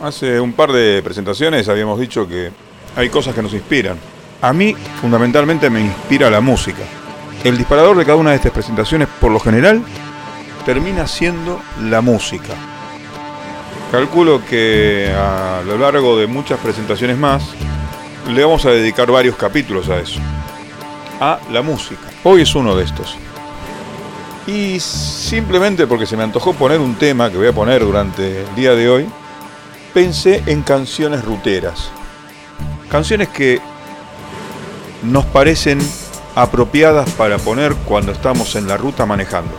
Hace un par de presentaciones habíamos dicho que hay cosas que nos inspiran. A mí, fundamentalmente, me inspira la música. El disparador de cada una de estas presentaciones, por lo general, termina siendo la música. Calculo que a lo largo de muchas presentaciones más, le vamos a dedicar varios capítulos a eso. A la música. Hoy es uno de estos. Y simplemente porque se me antojó poner un tema que voy a poner durante el día de hoy, pensé en canciones ruteras. Canciones que nos parecen apropiadas para poner cuando estamos en la ruta manejando.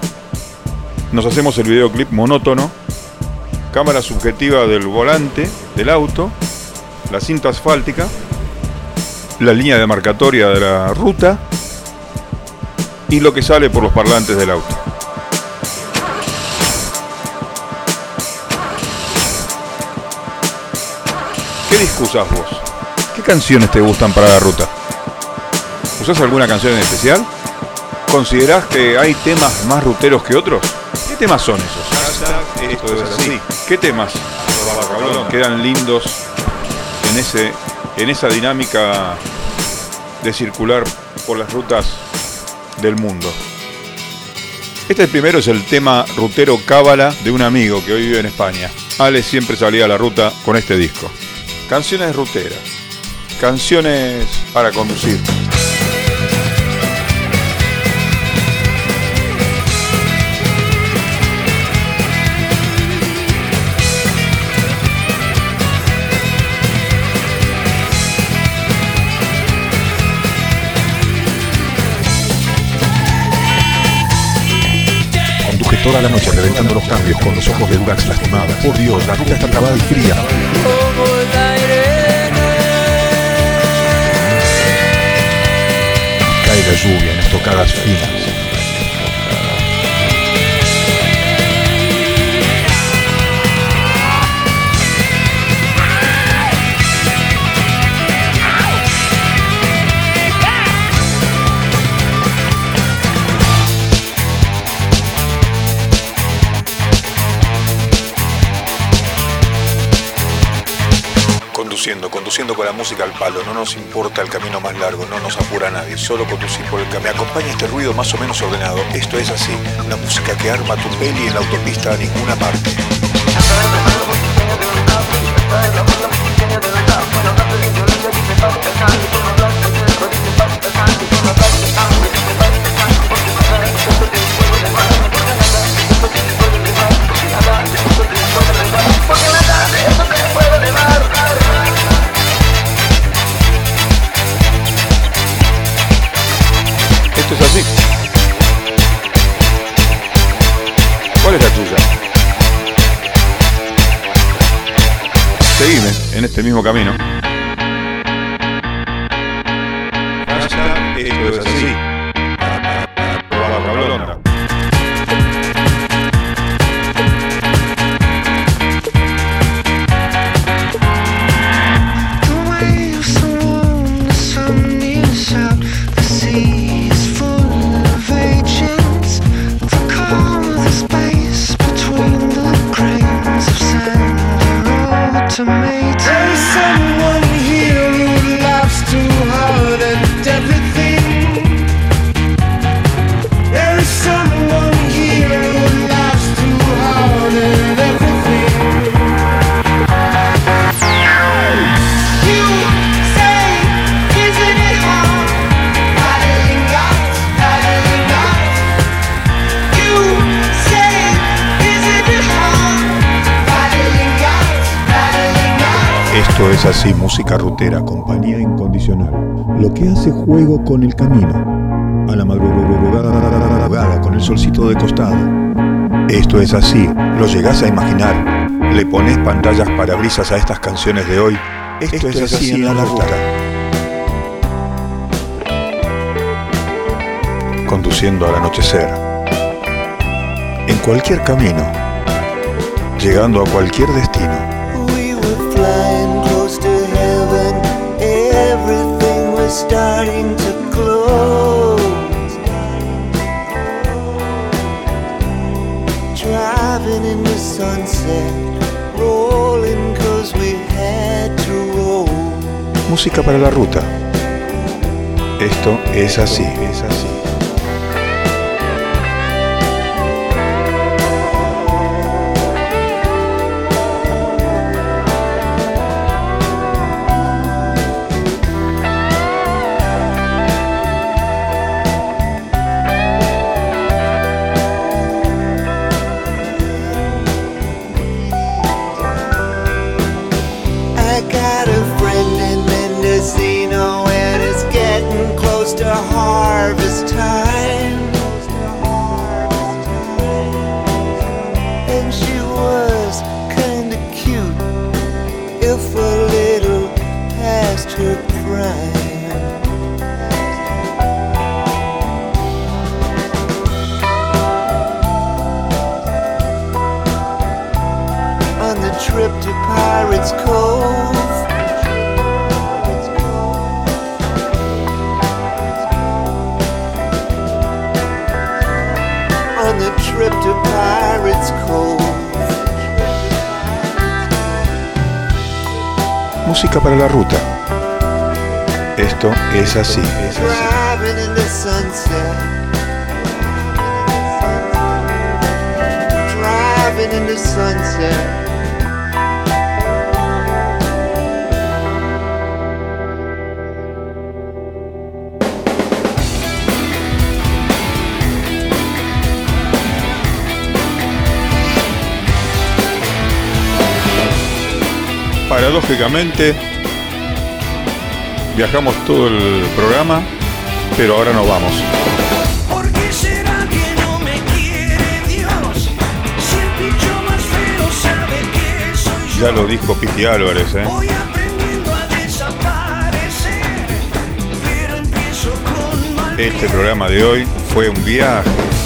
Nos hacemos el videoclip monótono, cámara subjetiva del volante del auto, la cinta asfáltica, la línea demarcatoria de la ruta y lo que sale por los parlantes del auto. ¿Qué discusas vos? ¿Qué canciones te gustan para la ruta? ¿Usás alguna canción en especial? ¿Considerás que hay temas más ruteros que otros? ¿Qué temas son esos? Esto es así. ¿Qué temas quedan lindos en, ese, en esa dinámica de circular por las rutas del mundo? Este primero es el tema rutero Cábala de un amigo que hoy vive en España. Ale siempre salía a la ruta con este disco. Canciones ruteras. Canciones para conducir. Conduje toda la noche reventando los cambios con los ojos de Durax lastimadas. Por Dios, la ruta está trabada y fría. La lluvia en estocadas finas. Conduciendo, con la música al palo, no nos importa el camino más largo, no nos apura nadie, solo conducir por el camino. Acompaña este ruido más o menos ordenado. Esto es así, la música que arma tu peli en la autopista a ninguna parte. Seguime en este mismo camino. Esto es así. Esto es así, música rutera, compañía incondicional. Lo que hace juego con el camino. A la madrugada, con el solcito de costado. Esto es así, lo llegás a imaginar. Le pones pantallas para brisas a estas canciones de hoy. Esto, es así en la ruta. Conduciendo al anochecer. En cualquier camino. Llegando a cualquier destino. We starting to close. Driving in the sunset, rolling cause we had to roll. Música para la ruta. Esto es así, es así. If a little past her prime. On the trip to Pirates Cove. On the trip to Pirates Cove. Música para la ruta. Esto es así, es así. In the sunset. Paradójicamente, viajamos todo el programa, pero ahora vamos. ¿Por qué será que no yo. Ya lo dijo Piti Álvarez, ¿eh? Este programa de hoy fue un viaje.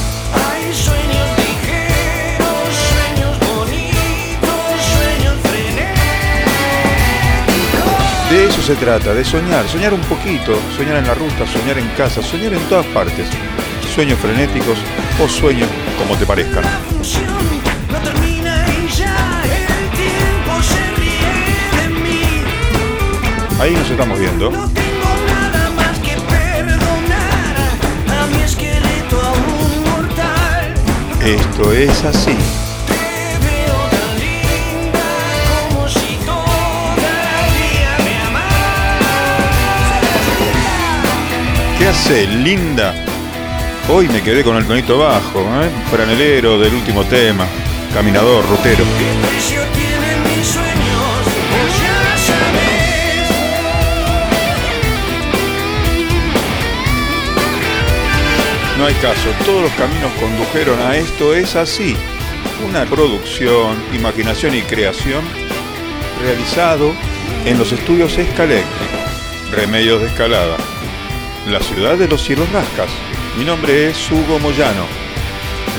De eso se trata, de soñar, soñar un poquito, soñar en la ruta, soñar en casa, soñar en todas partes. Sueños frenéticos o sueños como te parezcan. Ahí nos estamos viendo. Esto es así. Hace, linda? Hoy me quedé con el tonito bajo, ¿eh? Franelero del último tema. Caminador, rutero. No hay caso, todos los caminos condujeron a esto, es así. Una producción, imaginación y creación realizado en los estudios Escalec, Remedios de Escalada, la ciudad de los cielos rascas. Mi nombre es Hugo Moyano.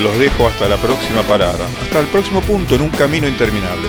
Los dejo hasta la próxima parada, hasta el próximo punto en un camino interminable.